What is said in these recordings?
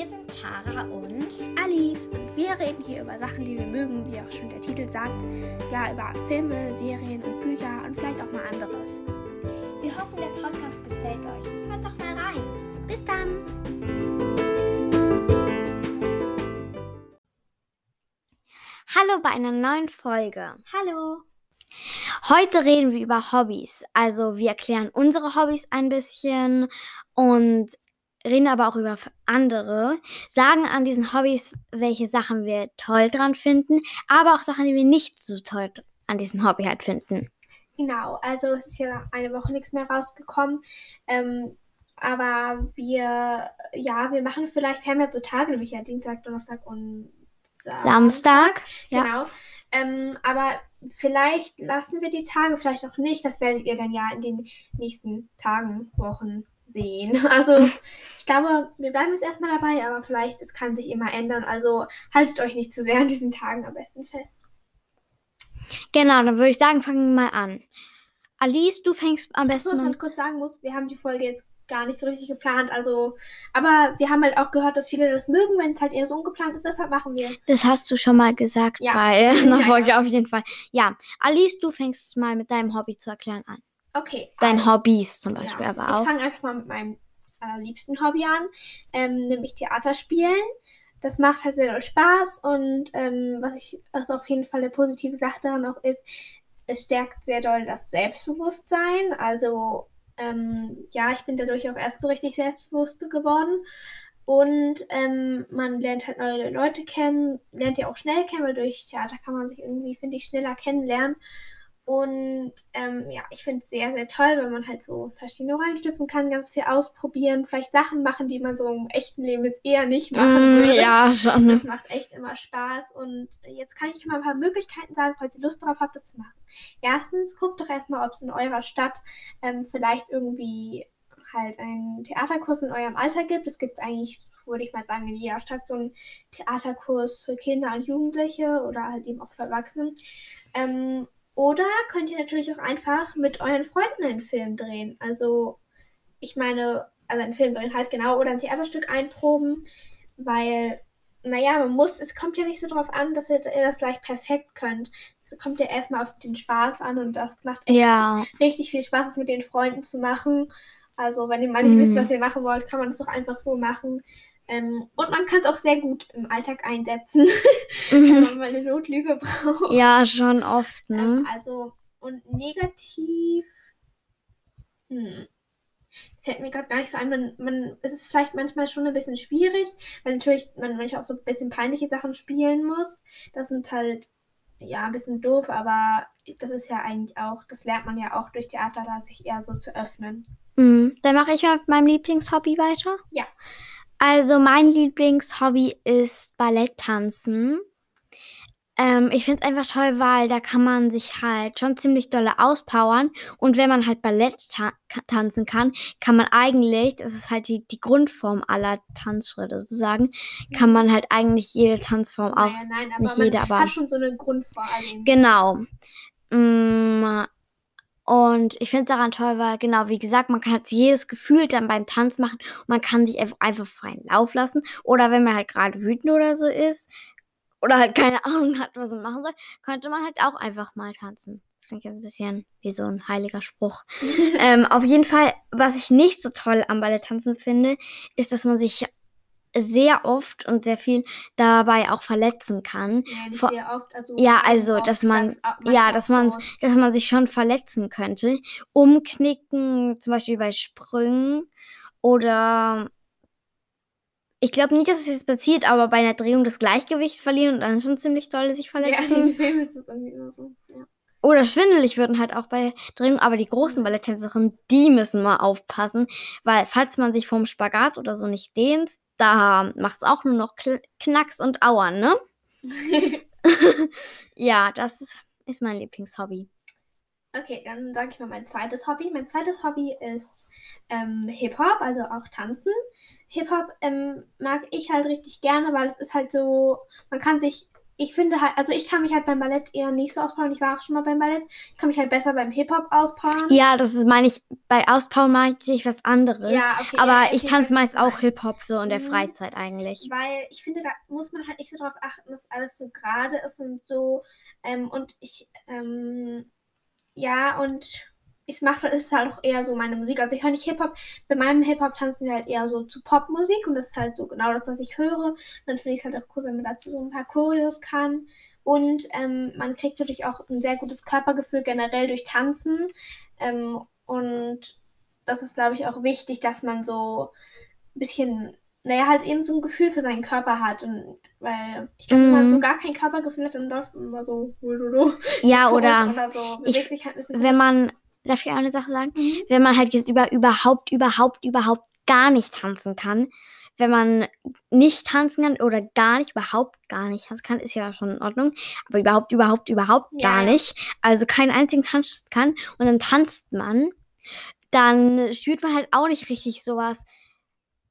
Wir sind Tara und Alice und wir reden hier über Sachen, die wir mögen, wie auch schon der Titel sagt. Ja, über Filme, Serien und Bücher und vielleicht auch mal anderes. wir hoffen, der Podcast gefällt euch. Hört doch mal rein. Bis dann! Hallo bei einer neuen Folge. Hallo. Heute reden wir über Hobbys. Also wir erklären unsere Hobbys ein bisschen und reden aber auch über andere, sagen an diesen Hobbys, welche Sachen wir toll dran finden, aber auch Sachen, die wir nicht so toll an diesem Hobby halt finden. Genau, also ist ja eine Woche nichts mehr rausgekommen. Ähm, aber wir, ja, wir machen vielleicht, wir haben ja so Tage, nämlich ja Dienstag, Donnerstag und Samstag, ja. Genau. Ähm, aber vielleicht lassen wir die Tage, vielleicht auch nicht. Das werdet ihr dann ja in den nächsten Tagen, Wochen sehen. Also ich glaube, wir bleiben jetzt erstmal dabei, aber vielleicht, es kann sich immer ändern. Also haltet euch nicht zu sehr an diesen Tagen am besten fest. Genau, dann würde ich sagen, fangen wir mal an. Alice, du fängst am besten was an. man kurz sagen muss, wir haben die Folge jetzt gar nicht so richtig geplant. Also, aber wir haben halt auch gehört, dass viele das mögen, wenn es halt eher so ungeplant ist. Deshalb machen wir. Das hast du schon mal gesagt Ja. bei einer Ja, Folge ja. auf jeden Fall. Ja, Alice, du fängst mal mit deinem Hobby zu erklären an. Okay. Dein also, Hobbys zum Beispiel ja. aber Ich auch. fange einfach mal mit meinem allerliebsten Hobby an, ähm, nämlich Theaterspielen. Das macht halt sehr doll Spaß und ähm, was ich, was auf jeden Fall eine positive Sache daran auch ist, es stärkt sehr doll das Selbstbewusstsein. Also ähm, ja, ich bin dadurch auch erst so richtig selbstbewusst geworden. Und ähm, man lernt halt neue Leute kennen, lernt ja auch schnell kennen, weil durch Theater kann man sich irgendwie, finde ich, schneller kennenlernen. Und ähm, ja, ich finde es sehr, sehr toll, weil man halt so verschiedene Rollen schlüpfen kann, ganz viel ausprobieren, vielleicht Sachen machen, die man so im echten Leben jetzt eher nicht machen Mm, würde. ja, schon. Das macht echt immer Spaß. Und jetzt kann ich mal ein paar Möglichkeiten sagen, falls ihr Lust darauf habt, das zu machen. Erstens, guckt doch erstmal, ob es in eurer Stadt ähm, vielleicht irgendwie halt einen Theaterkurs in eurem Alter gibt. Es gibt eigentlich, würde ich mal sagen, in jeder Stadt so einen Theaterkurs für Kinder und Jugendliche oder halt eben auch für Erwachsene. Ähm, oder könnt ihr natürlich auch einfach mit euren Freunden einen Film drehen. Also, ich meine, also einen Film drehen halt genau oder ein Theaterstück einproben, weil, naja, man muss, es kommt ja nicht so drauf an, dass ihr, ihr das gleich perfekt könnt. Es kommt ja erstmal auf den Spaß an und das macht echt Ja, richtig viel Spaß, das mit den Freunden zu machen. Also, wenn ihr mal nicht Mhm. wisst, was ihr machen wollt, kann man das doch einfach so machen. Ähm, und man kann es auch sehr gut im Alltag einsetzen, wenn Mhm. man mal eine Notlüge braucht. ja, schon oft, ne? Ähm, also, und negativ. Hm. Fällt mir gerade gar nicht so ein. Man, man, es ist vielleicht manchmal schon ein bisschen schwierig, weil natürlich man manchmal auch so ein bisschen peinliche Sachen spielen muss. Das sind halt, ja, ein bisschen doof, aber das ist ja eigentlich auch, das lernt man ja auch durch Theater, da sich eher so zu öffnen. Mhm. Dann mache ich mal mit meinem Lieblingshobby weiter. Ja. Also mein Lieblingshobby ist Balletttanzen. Ähm, ich finde es einfach toll, weil da kann man sich halt schon ziemlich dolle auspowern. Und wenn man halt Ballett ta tanzen kann, kann man eigentlich, das ist halt die, die Grundform aller Tanzschritte sozusagen, kann man halt eigentlich jede Tanzform auch. Naja, nein, aber nicht man jede, aber- hat schon so eine Grundvorstellung. Genau. Mm, Und ich finde es daran toll, weil, genau, wie gesagt, man kann halt jedes Gefühl dann beim Tanz machen und man kann sich einfach, einfach freien Lauf lassen. Oder wenn man halt gerade wütend oder so ist oder halt keine Ahnung hat, was man machen soll, könnte man halt auch einfach mal tanzen. Das klingt jetzt ein bisschen wie so ein heiliger Spruch. ähm, auf jeden Fall, was ich nicht so toll am Balletttanzen finde, ist, dass man sich sehr oft und sehr viel dabei auch verletzen kann. Ja, Vor- sehr oft. Also Ja, also, oft, dass man- ja, dass man- dass man sich schon verletzen könnte. Umknicken, zum Beispiel bei Sprüngen oder ich glaube nicht, dass es jetzt passiert, aber bei einer Drehung das Gleichgewicht verlieren und dann schon ziemlich doll sich Ja, in verletzen. Filmen ist das irgendwie immer so. Ja. Oder schwindelig würden halt auch bei Drehungen, aber die großen Balletttänzerinnen, die müssen mal aufpassen, weil falls man sich vom Spagat oder so nicht dehnt, da macht es auch nur noch Knacks und Auern, ne? ja, das ist, ist mein Lieblingshobby. Okay, dann sage ich mal mein zweites Hobby. Mein zweites Hobby ist ähm, Hip-Hop, also auch Tanzen. Hip-Hop ähm, mag ich halt richtig gerne, weil es ist halt so, man kann sich ich finde halt, also ich kann mich halt beim Ballett eher nicht so auspowern. Ich war auch schon mal beim Ballett. Ich kann mich halt besser beim Hip-Hop auspowern. Ja, das ist, meine ich, bei Auspowern meine ich was anderes. Ja, okay, aber ja, ich tanze meist auch. Hip-Hop so in der Mhm. Freizeit eigentlich. Weil ich finde, da muss man halt nicht so drauf achten, dass alles so gerade ist und so. Ähm, und ich, ähm, ja, und ich mache, das ist halt auch eher so meine Musik. Also ich höre nicht Hip-Hop. Bei meinem Hip-Hop tanzen wir halt eher so zu Popmusik und das ist halt so genau das, was ich höre. Und dann finde ich es halt auch cool, wenn man dazu so ein paar Choreos kann. Und ähm, man kriegt natürlich auch ein sehr gutes Körpergefühl generell durch Tanzen. Ähm, und das ist, glaube ich, auch wichtig, dass man so ein bisschen, naja, halt eben so ein Gefühl für seinen Körper hat. Und weil ich glaube, wenn man Mhm. so gar kein Körpergefühl hat, dann läuft man immer so, Ja, oder oder so, ich- halt ein bisschen wenn man, darf ich auch eine Sache sagen? Mhm. Wenn man halt jetzt über, überhaupt, überhaupt, überhaupt gar nicht tanzen kann, wenn man nicht tanzen kann oder gar nicht, überhaupt gar nicht tanzen kann, ist ja schon in Ordnung, aber überhaupt, überhaupt, überhaupt Ja, gar ja. nicht, also keinen einzigen Tanz kann und dann tanzt man, dann spürt man halt auch nicht richtig sowas.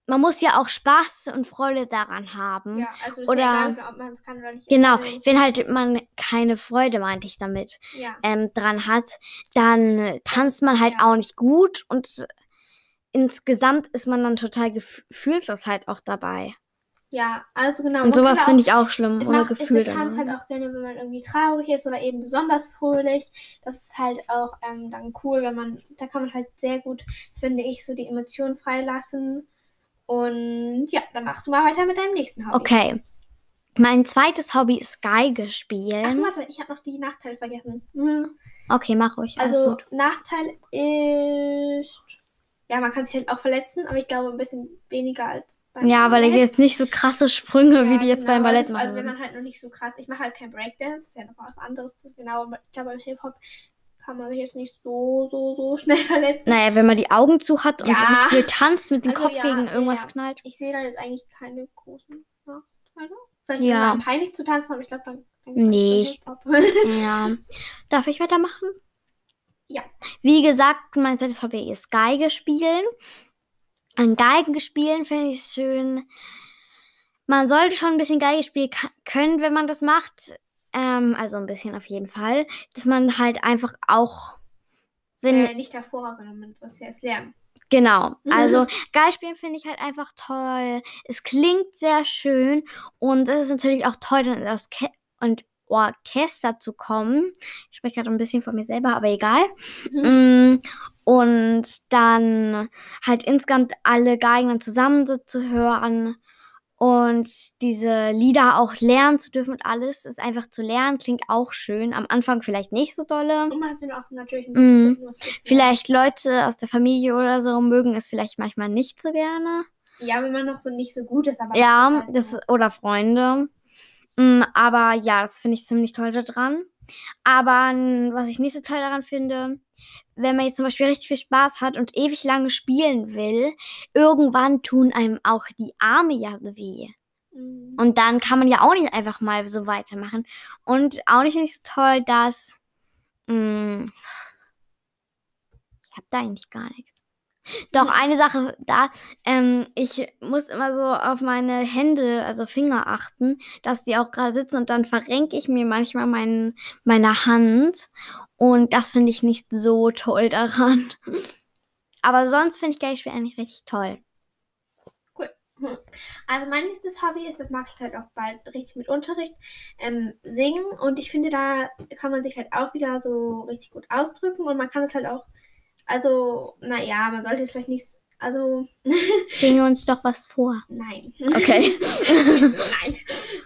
Man muss ja auch Spaß und Freude daran haben. Ja, also ist Oder- ja egal, ob man es kann oder nicht. Genau, wenn halt man keine Freude, meinte ich damit, Ja, ähm, dran hat, dann tanzt man halt Ja. auch nicht gut und insgesamt ist man dann total gef- gefühlslos halt auch dabei. ja, also genau. Und sowas kann finde ich auch schlimm, ohne Gefühl. ich tanze dann. halt auch gerne, wenn man irgendwie traurig ist oder eben besonders fröhlich. Das ist halt auch ähm, dann cool, wenn man, da kann man halt sehr gut, finde ich, so die Emotionen freilassen. Und ja, dann machst du mal weiter mit deinem nächsten Hobby. Okay. Mein zweites Hobby ist Geige spielen. Achso, warte, ich habe noch die Nachteile vergessen. Hm. okay, mach ruhig. Also. Nachteil ist, ja, man kann sich halt auch verletzen, aber ich glaube ein bisschen weniger als beim Ja, weil ich Ballett. jetzt nicht so krasse Sprünge, wie Ja, die jetzt genau, beim Ballett also, machen. Also wenn man halt noch nicht so krass, ich mache halt kein Breakdance, das ist ja noch was anderes, das ist genau, aber ich glaube beim Hip-Hop kann man sich jetzt nicht so, so, so schnell verletzen. Naja, wenn man die Augen zu hat und Ja. viel tanzt, mit dem Also Kopf ja, gegen irgendwas ja. knallt. Ich sehe da jetzt eigentlich keine großen Nachteile. Vielleicht Ja. ja. peinlich zu tanzen, aber ich glaube dann, dann Nee. Ja. Darf ich weitermachen? Ja. Wie gesagt, mein zweites Hobby ist Geige spielen. An Geigen spielen finde ich es schön. Man sollte schon ein bisschen Geige spielen können, wenn man das macht. Ähm, also ein bisschen auf jeden Fall. Dass man halt einfach auch Sinn, äh, nicht davor, sondern man soll es ja erst lernen. Genau. Also Geige spielen finde ich halt einfach toll. Es klingt sehr schön und es ist natürlich auch toll, dann aus Ke und Orchester zu kommen. Ich spreche gerade ein bisschen von mir selber, aber egal. Mm, Und dann halt insgesamt alle Geigen zusammen zu hören und diese Lieder auch lernen zu dürfen und alles ist einfach zu lernen, klingt auch schön. Am Anfang vielleicht nicht so dolle. Lernen. Vielleicht Leute aus der Familie oder so mögen es vielleicht manchmal nicht so gerne. Ja, wenn man noch so nicht so gut ist, aber Ja, das ist halt das oder Freunde. Mm, Aber ja, das finde ich ziemlich toll daran. Aber was ich nicht so toll daran finde, wenn man jetzt zum Beispiel richtig viel Spaß hat und ewig lange spielen will, irgendwann tun einem auch die Arme ja weh. Mhm. Und dann kann man ja auch nicht einfach mal so weitermachen. Und auch nicht, nicht so toll, dass. mm, Mh, ich habe da eigentlich gar nichts. Doch, eine Sache da. Ähm, ich muss immer so auf meine Hände, also Finger achten, dass die auch gerade sitzen und dann verrenke ich mir manchmal mein, meine Hand. Und das finde ich nicht so toll daran. Aber sonst finde ich Geldspiel eigentlich richtig toll. Also mein nächstes Hobby ist, das mache ich halt auch bald richtig mit Unterricht, ähm, singen. Und ich finde, da kann man sich halt auch wieder so richtig gut ausdrücken und man kann es halt auch, also, naja, man sollte es vielleicht nicht, also, Singe uns doch was vor. nein. Okay. also, nein.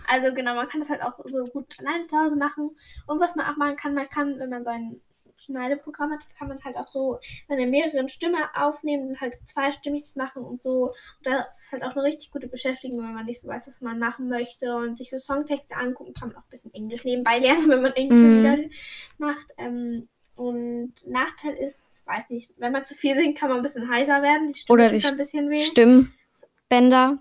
Also genau, man kann das halt auch so gut alleine zu Hause machen. Und was man auch machen kann, man kann, wenn man so ein Schneideprogramm hat, kann man halt auch so seine mehreren Stimmen aufnehmen und halt zweistimmig das machen und so. Und das ist halt auch eine richtig gute Beschäftigung, wenn man nicht so weiß, was man machen möchte und sich so Songtexte angucken, kann man auch ein bisschen Englisch nebenbei lernen, wenn man englische Mhm. Lieder macht. Ähm, und Nachteil ist, weiß nicht, wenn man zu viel singt, kann man ein bisschen heiser werden. Die Stimme Oder die ein bisschen weh. Stimmbänder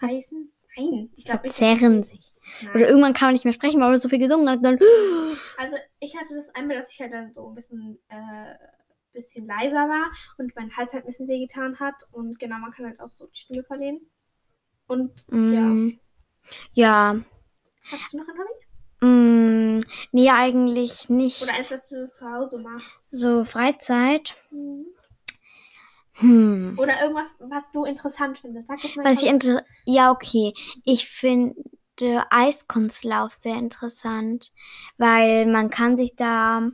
Heißen? Nein, ich glaube, ich verzerren sich. Nein. Oder irgendwann kann man nicht mehr sprechen, weil man so viel gesungen hat. Dann Also ich hatte das einmal, dass ich halt dann so ein bisschen, äh, bisschen leiser war und mein Hals halt ein bisschen wehgetan hat. Und genau, man kann halt auch so die Stimme verlieren. Und Mm, ja. hast du noch ein Hobby? Mm, nee, eigentlich nicht. Oder eins, was du zu Hause machst? So Freizeit. Mhm. Hm. Oder irgendwas, was du interessant findest. Sag das mal. Was ich inter ja, okay. Ich finde Eiskunstlauf sehr interessant, weil man kann sich da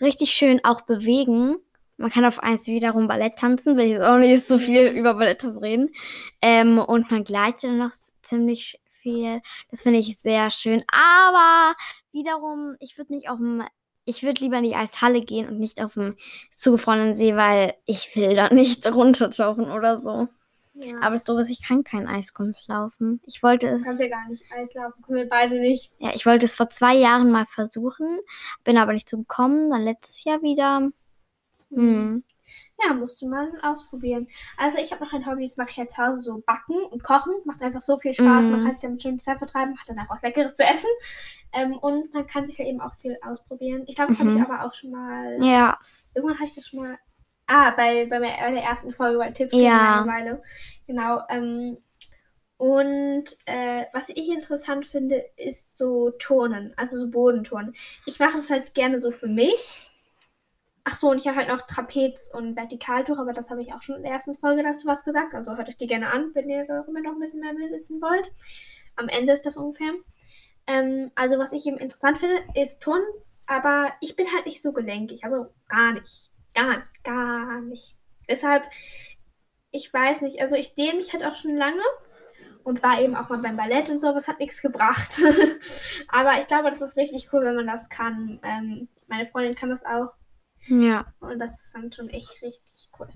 richtig schön auch bewegen. Man kann auf eins wiederum Ballett tanzen, will ich jetzt auch nicht so viel über Ballett reden. Ähm, und man gleitet dann noch ziemlich viel. Das finde ich sehr schön. Aber wiederum, ich würde nicht auf dem, ich würde lieber in die Eishalle gehen und nicht auf dem zugefrorenen See, weil ich will da nicht runtertauchen oder so. ja. Aber das Doofe ist, ich kann kein Eiskunst laufen. Ich wollte du kannst es, ja gar nicht Eislaufen. Können wir beide nicht. ja, ich wollte es vor zwei Jahren mal versuchen, bin aber nicht so gekommen. Dann letztes Jahr wieder. Hm. Ja, musst du mal ausprobieren. Also ich habe noch ein Hobby, das mache ich jetzt zu Hause, so backen und kochen. Macht einfach so viel Spaß. Man Mhm. kann sich damit schön Zeit vertreiben, hat dann auch was Leckeres zu essen. Ähm, und man kann sich ja eben auch viel ausprobieren. Ich glaube, das habe Mhm. ich aber auch schon mal. Ja, Irgendwann habe ich das schon mal. Ah, bei, bei, der- bei der ersten Folge bei Tipps Ja. gegen Langeweile. Genau. Ähm, und äh, was ich interessant finde, ist so Turnen, also so Bodenturnen. Ich mache das halt gerne so für mich. Ach so, und ich habe halt noch Trapez und Vertikaltuch, aber das habe ich auch schon in der ersten Folge dazu was gesagt. Also hört euch die gerne an, wenn ihr darüber noch ein bisschen mehr wissen wollt. Am Ende ist das ungefähr. Ähm, also was ich eben interessant finde, ist Turnen, aber ich bin halt nicht so gelenkig. Also gar nicht. Gar, gar nicht. Deshalb, ich weiß nicht, also ich dehne mich halt auch schon lange und war eben auch mal beim Ballett und so, aber es hat nichts gebracht. aber ich glaube, das ist richtig cool, wenn man das kann. Ähm, meine Freundin kann das auch ja. und das ist dann schon echt richtig cool.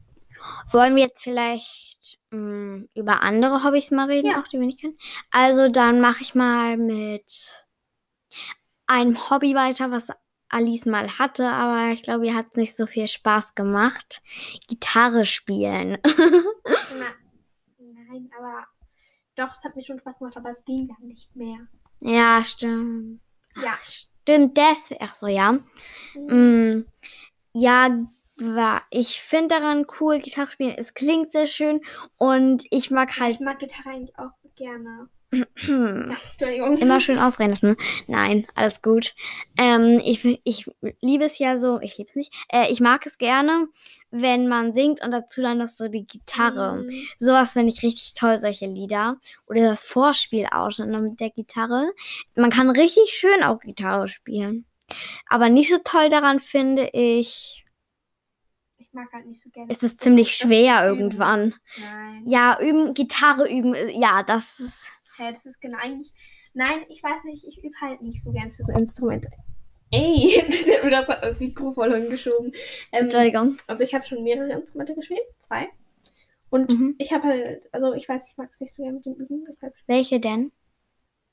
Wollen wir jetzt vielleicht mh, über andere Hobbys mal reden, Ja. auch die wir nicht kennen? Also dann mache ich mal mit einem Hobby weiter, was Alice mal hatte, aber ich glaube, ihr hat nicht so viel Spaß gemacht. Gitarre spielen. Na, nein, aber doch, es hat mir schon Spaß gemacht, aber es ging dann nicht mehr. ja, stimmt. Ja. Stimmt, deswegen. Ach so, ja. Mm, ja, war, ich finde daran cool, Gitarre spielen. Es klingt sehr schön und ich mag halt Ich mag Gitarre eigentlich auch gerne. Ja, Entschuldigung. immer schön ausreden lassen. Nein, alles gut. Ähm, ich, ich liebe es ja so, ich liebe es nicht. Äh, ich mag es gerne, wenn man singt und dazu dann noch so die Gitarre. Mhm. Sowas finde ich richtig toll, solche Lieder. Oder das Vorspiel auch schon mit der Gitarre. Man kann richtig schön auch Gitarre spielen. Aber nicht so toll daran finde ich, Ich mag halt nicht so gerne. ist es ziemlich Das schwer irgendwann. Nein. Ja, üben, Gitarre üben, äh, ja, das ist. Hä, das ist genau eigentlich. Nein, ich weiß nicht, ich übe halt nicht so gern für so Instrumente. Ey, das hat mir das das Mikrofon hingeschoben. Ähm, Entschuldigung. also ich habe schon mehrere Instrumente gespielt, zwei. Und Mhm. ich habe halt, also ich weiß, ich mag es nicht so gern mit dem Üben, deshalb Welche denn?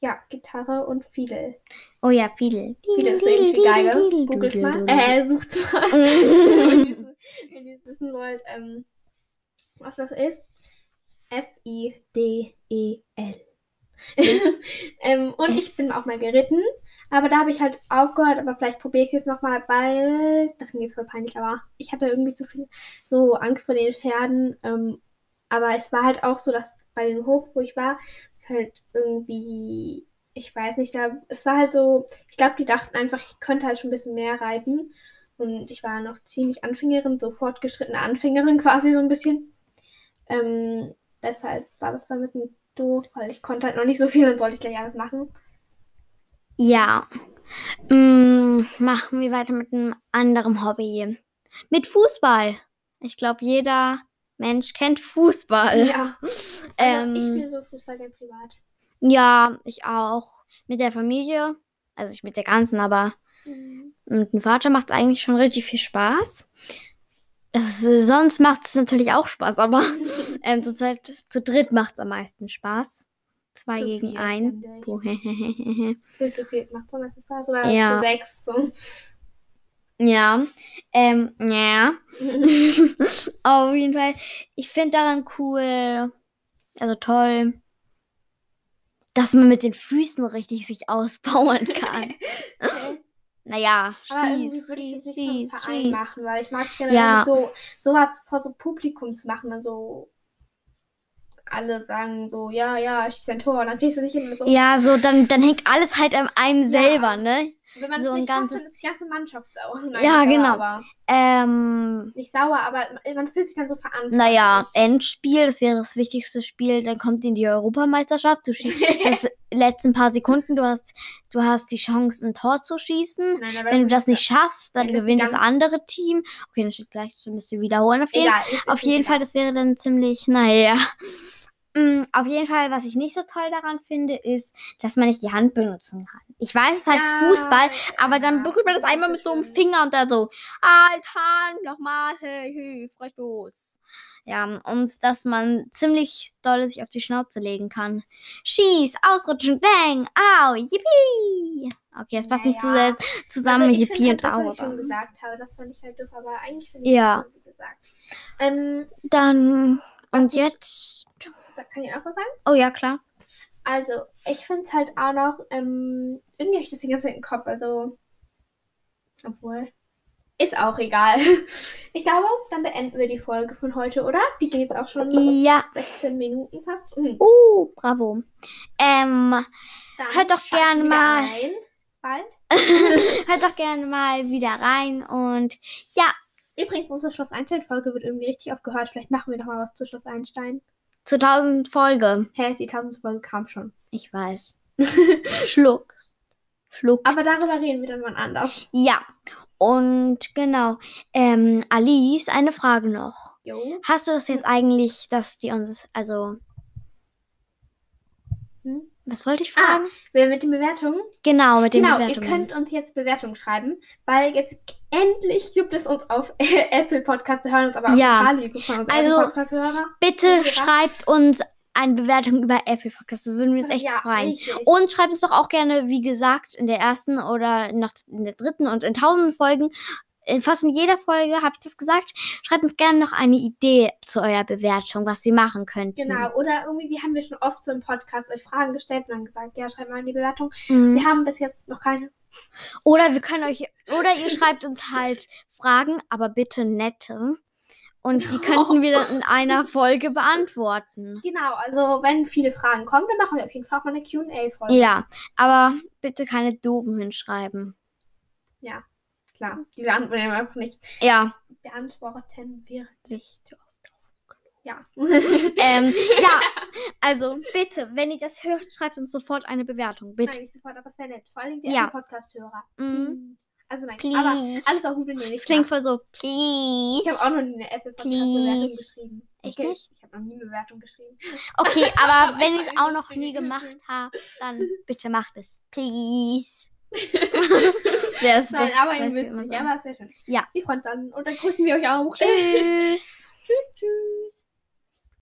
Ja, Gitarre und Fiedel. Oh ja, Fiedel. Fiedel ist so ähnlich wie Geige. Googles mal. Äh, sucht's mal. wenn ihr wissen wollt, ähm, was das ist. F-I-D-E-L. ähm, und ich bin auch mal geritten. Aber da habe ich halt aufgehört, aber vielleicht probiere ich es jetzt nochmal bald. Das ging jetzt voll peinlich, aber ich hatte irgendwie zu viel so Angst vor den Pferden. Ähm, aber es war halt auch so, dass bei dem Hof, wo ich war, es halt irgendwie, ich weiß nicht, da, es war halt so, ich glaube, die dachten einfach, ich könnte halt schon ein bisschen mehr reiten. Und ich war noch ziemlich Anfängerin, so fortgeschrittene Anfängerin quasi so ein bisschen. Ähm, deshalb war das so ein bisschen doof, weil ich konnte halt noch nicht so viel, dann sollte ich gleich alles machen. Ja. Mm, machen wir weiter mit einem anderen Hobby. Mit Fußball. Ich glaube, jeder Mensch kennt Fußball. Ja. Also Ähm, ich spiele so Fußball gern privat. Ja, ich auch. Mit der Familie. Also nicht mit der ganzen, aber Mhm. mit dem Vater macht es eigentlich schon richtig viel Spaß. Das, sonst macht es natürlich auch Spaß, aber ähm, zu, zweit, zu dritt macht es am meisten Spaß. Zwei Zu gegen ein. ich. Zu viel. Macht es am meisten Spaß? Oder Ja. zu sechs? So. Ja. Ähm, ja. Auf jeden Fall. Ich finde daran cool, also toll, dass man mit den Füßen richtig sich ausbauen kann. Naja, schieß, schieß, schieß, schieß. machen, weil ich mag es gerne Ja. so sowas vor so Publikum zu machen. Also alle sagen so, ja, ja, schieß ein Tor, und dann kriegst du nicht hin mit so. Ja, so, dann, dann hängt alles halt an einem Ja. selber, ne? Wenn man so es ein nicht schafft, ganzes- dann ist die ganze Mannschaft sauer. Nein, Ja, sauer, genau. Aber Ähm, nicht sauer, aber man fühlt sich dann so verantwortlich. naja, Endspiel, das wäre das wichtigste Spiel, dann kommt in die Europameisterschaft. Du schießt das letzten paar Sekunden, du hast, du hast die Chance, ein Tor zu schießen. Nein, Wenn du das nicht schaffst, dann das gewinnt die das andere Team. Okay, dann steht gleich, dann müsst ihr wiederholen auf jeden Egal, Auf jeden. Fall, das wäre dann ziemlich, naja. Mm, Auf jeden Fall, was ich nicht so toll daran finde, ist, dass man nicht die Hand benutzen kann. Ich weiß, es heißt Ja, Fußball, aber dann ja, berührt man das einmal mit so einem. Finger und dann so, halt, Hand, nochmal, hey, hey, Freistoß. Ja, und dass man ziemlich doll sich auf die Schnauze legen kann. Schieß, ausrutschen, bang, au, yippie. Okay, es passt nicht zu Naja. sehr zusammen, also yippie finde und halt das, au. was ich schon gesagt habe, das fand ich halt doof, aber eigentlich finde ich Ja. wie gesagt. Ähm, Dann, und jetzt, da kann ich auch was sagen. oh ja, klar. Also, ich finde es halt auch noch, ähm, irgendwie habe ich das die ganze Zeit im Kopf, also, obwohl, ist auch egal. Ich glaube, dann beenden wir die Folge von heute, oder? Die geht jetzt auch schon Ja, 16 Minuten fast. Mhm. uh, bravo. Ähm, Dann Hört doch schalten gern wir mal. Ein, bald. Hört doch gerne mal wieder rein und ja, Übrigens, unsere Schloss Einstein-Folge wird irgendwie richtig aufgehört. Vielleicht machen wir noch mal was zu Schloss Einstein. Zu 1000 Folge. Hä, die 1000 Folge kam schon. Ich weiß. Schluck. Schluck. Aber darüber reden wir dann mal anders. ja. Und genau. Ähm, Alice, eine Frage noch. Jo. Hast du das jetzt eigentlich, dass die uns, also, Hm? Was wollte ich Ah, fragen? Wer mit den Bewertungen? genau, mit den Genau, Bewertungen. ihr könnt uns jetzt Bewertungen schreiben, weil jetzt endlich gibt es uns auf Apple Podcast, wir hören uns aber auch Ja. total lieb von unseren Also, Podcast-Hörer. Bitte Ja. schreibt uns eine Bewertung über Apple Podcast. Da würden wir uns echt ja, freuen. Richtig. Und schreibt uns doch auch gerne, wie gesagt, in der ersten oder noch in der dritten und in tausenden Folgen, in fast in jeder Folge habe ich das gesagt, schreibt uns gerne noch eine Idee zu eurer Bewertung, was wir machen könnten. Genau, oder irgendwie, wir haben wir schon oft so im Podcast euch Fragen gestellt und dann gesagt, ja, schreibt mal in die Bewertung. Mhm. Wir haben bis jetzt noch keine. Oder wir können euch, oder ihr schreibt uns halt Fragen, aber bitte nette. Und die könnten wir dann in einer Folge beantworten. Genau, also wenn viele Fragen kommen, dann machen wir auf jeden Fall auch mal eine QA-Folge. Ja, aber bitte keine doofen hinschreiben. Klar, die beantworten wir einfach nicht. Ja. Beantworten wir nicht. Ja. Ähm, ja, also bitte, wenn ihr das hört, schreibt uns sofort eine Bewertung. Bitte. Nein, nicht sofort, aber es wäre nett. Vor allem die Ja. Podcast-Hörer. Mhm. Also nein, Please. aber alles auch gut, wenn ihr Das nichts klingt voll so, please. Ich habe auch noch nie eine Apple Podcast-Bewertung Please. geschrieben. Echt Okay, nicht? Ich habe noch nie eine Bewertung geschrieben. Okay, aber wenn Ich es auch nicht, noch nie gemacht habt, dann bitte macht es. Please. Wer ist Nein, das? aber ihr wisst nicht, aber es wäre schön. Ja. Wir freuen uns dann und dann grüßen wir euch auch. Tschüss. tschüss, tschüss.